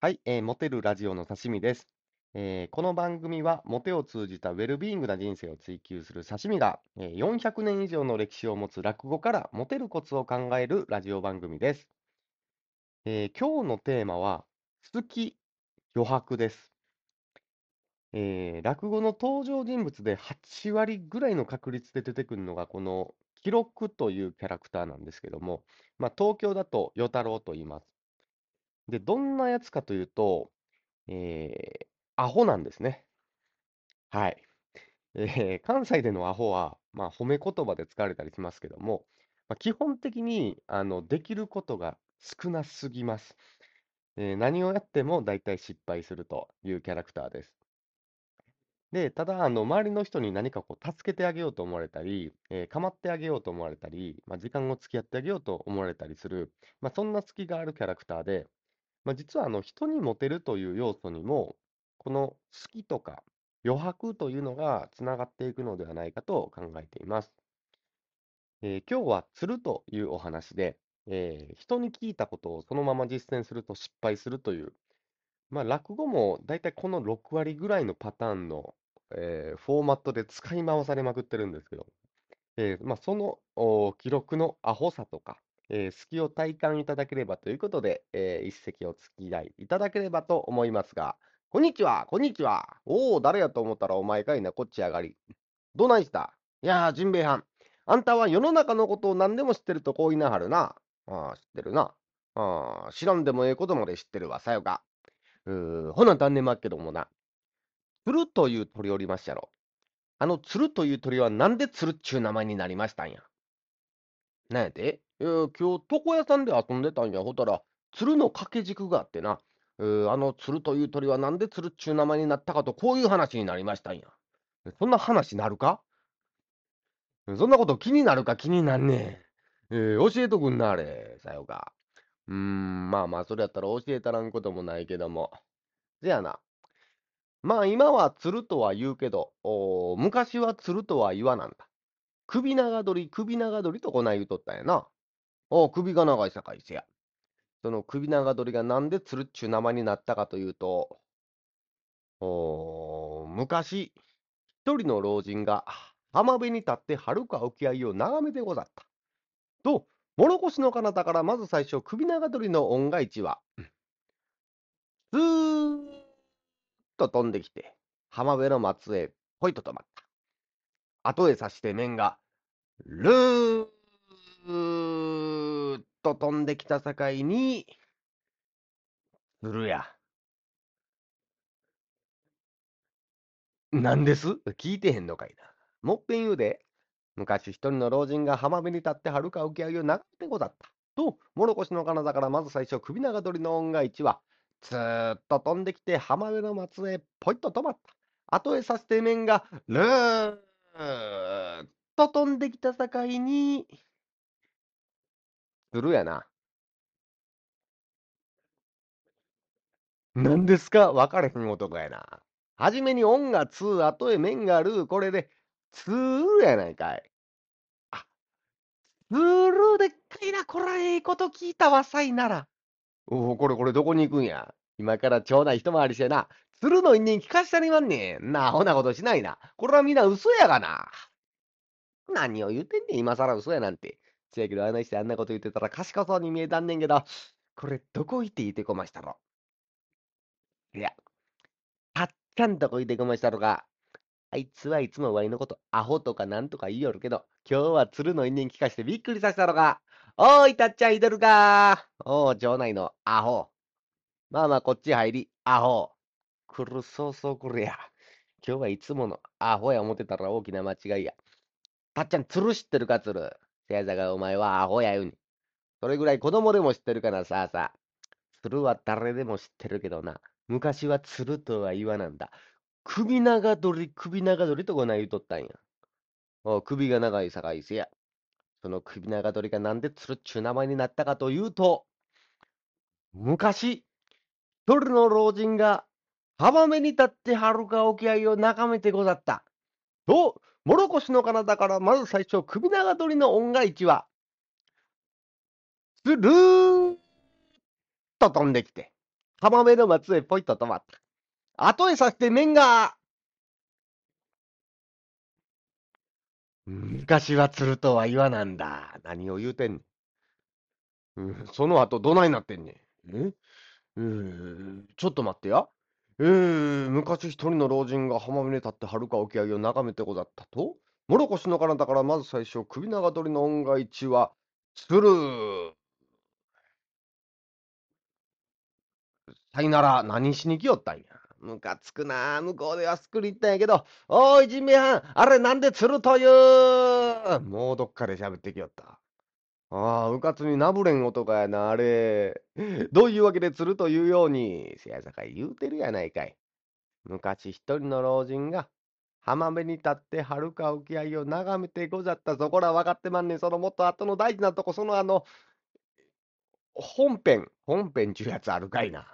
はい、えー、モテるラジオの刺身です。えーこの番組は、モテを通じたウェルビーイングな人生を追求する刺身が、えー400年以上の歴史を持つ落語からモテるコツを考えるラジオ番組です。えー今日のテーマは、好き余白です。えー落語の登場人物で8割ぐらいの確率で出てくるのが、この記録というキャラクターなんですけども、まあ、東京だと与太郎と言います。で、どんなやつかというと、えーアホなんですね。はい。えー 関西でのアホは、まあ、褒め言葉で使われたりしますけども、まあ、基本的にあのできることが少なすぎます。えー何をやっても大体失敗するというキャラクターです。で、ただ、あの周りの人に何かこう助けてあげようと思われたり、えー構ってあげようと思われたり、まあ、時間を付き合ってあげようと思われたりする、まあ、そんな隙があるキャラクターで、まあ、実はあの人にモテるという要素にも、この好きとか余白というのがつながっていくのではないかと考えています。えー今日は釣るというお話で、えー人に聞いたことをそのまま実践すると失敗するという、まあ、落語もだいたいこの6割ぐらいのパターンの、えーフォーマットで使い回されまくってるんですけど、えーまあ、その記録のアホさとか、えー隙を体感いただければということで、えー一席お付き合いいただければと思いますが、こんにちは、こんにちは。おお、誰やと思ったらお前かいな、こっち上がり。どないしたいやー、ジンベエはん。あんたは世の中のことを何でも知ってるとこう言いなはるな。ああ、知ってるな。ああ、知らんでもええことまで知ってるわ、さよか。うー、ほな、残念まっけどもな。鶴という鳥おりましゃろ。あの鶴という鳥はなんで鶴っちゅう名前になりましたんや？なんやて？いや、今日床屋さんで遊んでたんや。ほたら、鶴の掛け軸があってな。えーあの鶴という鳥はなんで鶴っちゅう名前になったかと、こういう話になりましたんや。そんな話なるか？そんなこと気になるか？気になんねん。えー教えとくんな、あれ。さよか。うーん、まあまあ、それやったら教えたらんこともないけども。せやな。まあ今は鶴とは言うけど、昔は鶴とは言わなんだ。首長鳥、首長鳥とこない言うとったんやな。おう首が長いさかいせや。その首長鳥がなんで鶴っちゅう名前になったかというと、お昔、一人の老人が浜辺に立って遥か沖合を眺めてござった。と、諸越の彼方からまず最初、首長鳥の音が一は、スーッと飛んできて、浜辺の松へポイと止まった。後へ刺して面が、ルーッと飛んできた境に、するや。なんです？聞いてへんのかいな。もっぺん言うで。昔一人の老人が浜辺に立って遥か沖合を眺めてござった。と、諸越の彼方からまず最初、首長鳥の音が一は、つーっと飛んできて浜辺の松へポイッと止まった。後へさせて面が、ルーッと飛んできた境に、するやな。何ですか？分かれへん男やな。はじめに音がつー、後へ面がる、これで、つーやないかい。あ、つーでっかいな、こらええこと聞いたわ、さいなら。おお、これこれどこに行くんや。今から町内一回りしてな、鶴の因縁聞かしたりまんねん。なあ、ほなことしないな。これはみんな嘘やがな。何を言うてんねん、今更嘘やなんて。せやけど、あの人あんなこと言ってたら賢そうに見えたんねんけど、これどこ行って言ってこましたろ。いや、たっちゃんとこ行ってこましたろか。あいつはいつもワイのことアホとかなんとか言いよるけど、今日は鶴の因縁聞かしてびっくりさせたろか。おーい、たっちゃんいてるかおー、町内のアホ。まあまあ、こっち入り、アホ。来るそうそう来るや。今日はいつものアホや思ってたら大きな間違いや。たっちゃん、鶴知ってるか、鶴？せやさがお前はアホや言うに。それぐらい子供でも知ってるからさあさあ。鶴は誰でも知ってるけどな。昔は鶴とは言わなんだ。首長鳥、首長鳥とこない言うとったんや。お首が長いさかいせや。その首長鳥がなんで鶴っちゅう名前になったかというと、昔、一人の老人が浜辺に立って遥か沖合を眺めてござった。と、諸越の彼方からまず最初、首長鳥の音が一は、スルーッと飛んできて、浜辺の松へポイッと止まった。後へさして面が、昔は釣るとは言わなんだ。何を言うてんねん。うん、その後どないなってんねん。え？うーん、ちょっと待ってや。えー、昔一人の老人が浜辺に立って遥か沖合を眺めてござったと？もろこしの彼方からまず最初、首長鳥の恩返しは、釣る。さいなら、何しに来よったんや？むかつくな。向こうではすくり行ったんやけど、おい、人命犯、あれなんで釣るという？もうどっかで喋ってきよった。ああ、うかつになぶれん男やな、あれ。どういうわけで釣るというように、せやさかい言うてるやないかい。昔一人の老人が、浜辺に立って遥か沖合を眺めてござった。そこら分かってまんねん。そのもっと後の大事なとこ、そのあの、本編、本編ちゅうやつあるかいな。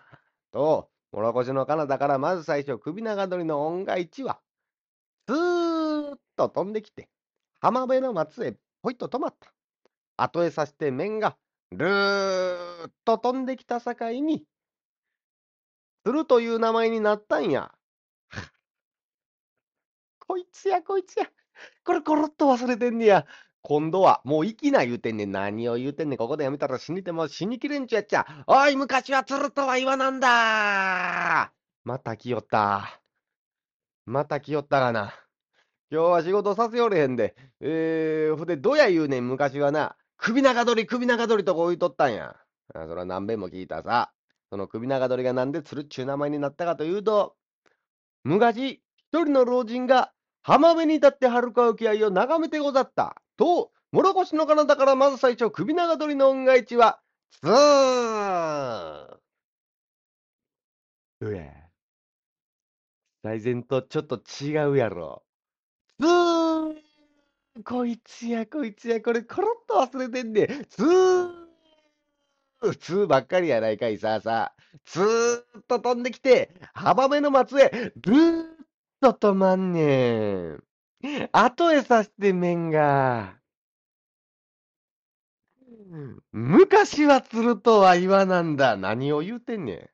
と、諸越の彼方からまず最初、首長鳥の恩返しは、スーッと飛んできて、浜辺の松へポイッと止まった。後へさして面が、ルーッと飛んできた境に、鶴という名前になったんや。こいつや、こいつや。これコロッと忘れてんねや。今度は、もう生きな言うてんねん。何を言うてんねん。ここでやめたら死にても死にきれんちゅやっちゃ。おい、昔は鶴とは言わなんだまた来よった。また来よったがな。今日は仕事させよれへんで。えー、ほんで、どや言うねん、昔はな。首長鳥、首長鳥とこ置いとったんや。あそれは何遍も聞いたさ。その首長鳥がなんで鶴っちゅう名前になったかというと、昔、一人の老人が浜辺に立って遥か沖合いを眺めてござった。と、諸越の彼方からまず最初、首長鳥の恩返しは、つーどや。最前とちょっと違うやろ。こいつや、こいつや、これ、コロッと忘れてんねん。つーつーばっかりやないかい、さあさあ。つーっと飛んできて、浜辺の松へ、ぐーっと止まんねん。後へさして面が。昔は釣るとは言わなんだ。何を言うてんねん。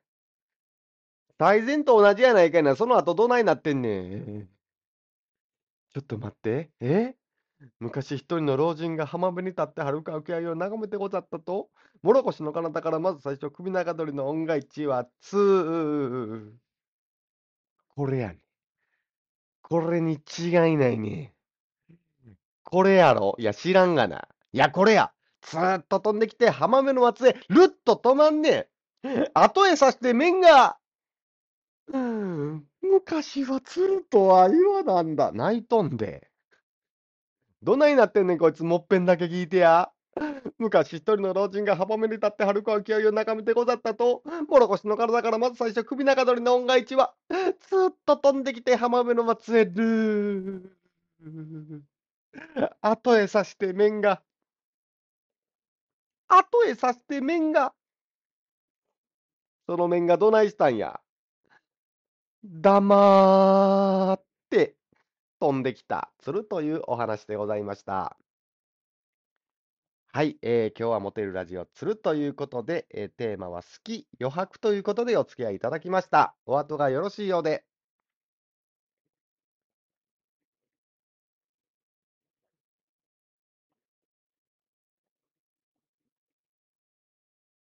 最前と同じやないかいな。その後どないなってんねん。ちょっと待って。え？昔一人の老人が浜辺に立って遥か沖合いを眺めてござったと、諸越の彼方からまず最初、首長鳥の恩返しは、つー。これやね。これに違いないね。これやろ？いや、知らんがな。いや、これや。ずーっと飛んできて、浜辺の松へ、ルッと止まんねん。後へさして面が、うーん、昔は釣るとは言わなんだ。泣いとんで。どないなってんねん、こいつ。もっぺんだけ聞いてや。昔一人の老人が浜辺に立って遥か沖合を眺めてござったと、諸越の体からまず最初首長鳥の恩返しは、ずっと飛んできて浜辺の松へルー。後へさして面が、後へさして面が、その面がどないしたんや。黙って飛んできた、鶴というお話でございました。はい、えー今日はモテるラジオ、鶴ということで、えーテーマは好き、余白ということでお付き合いいただきました。お後がよろしいようで。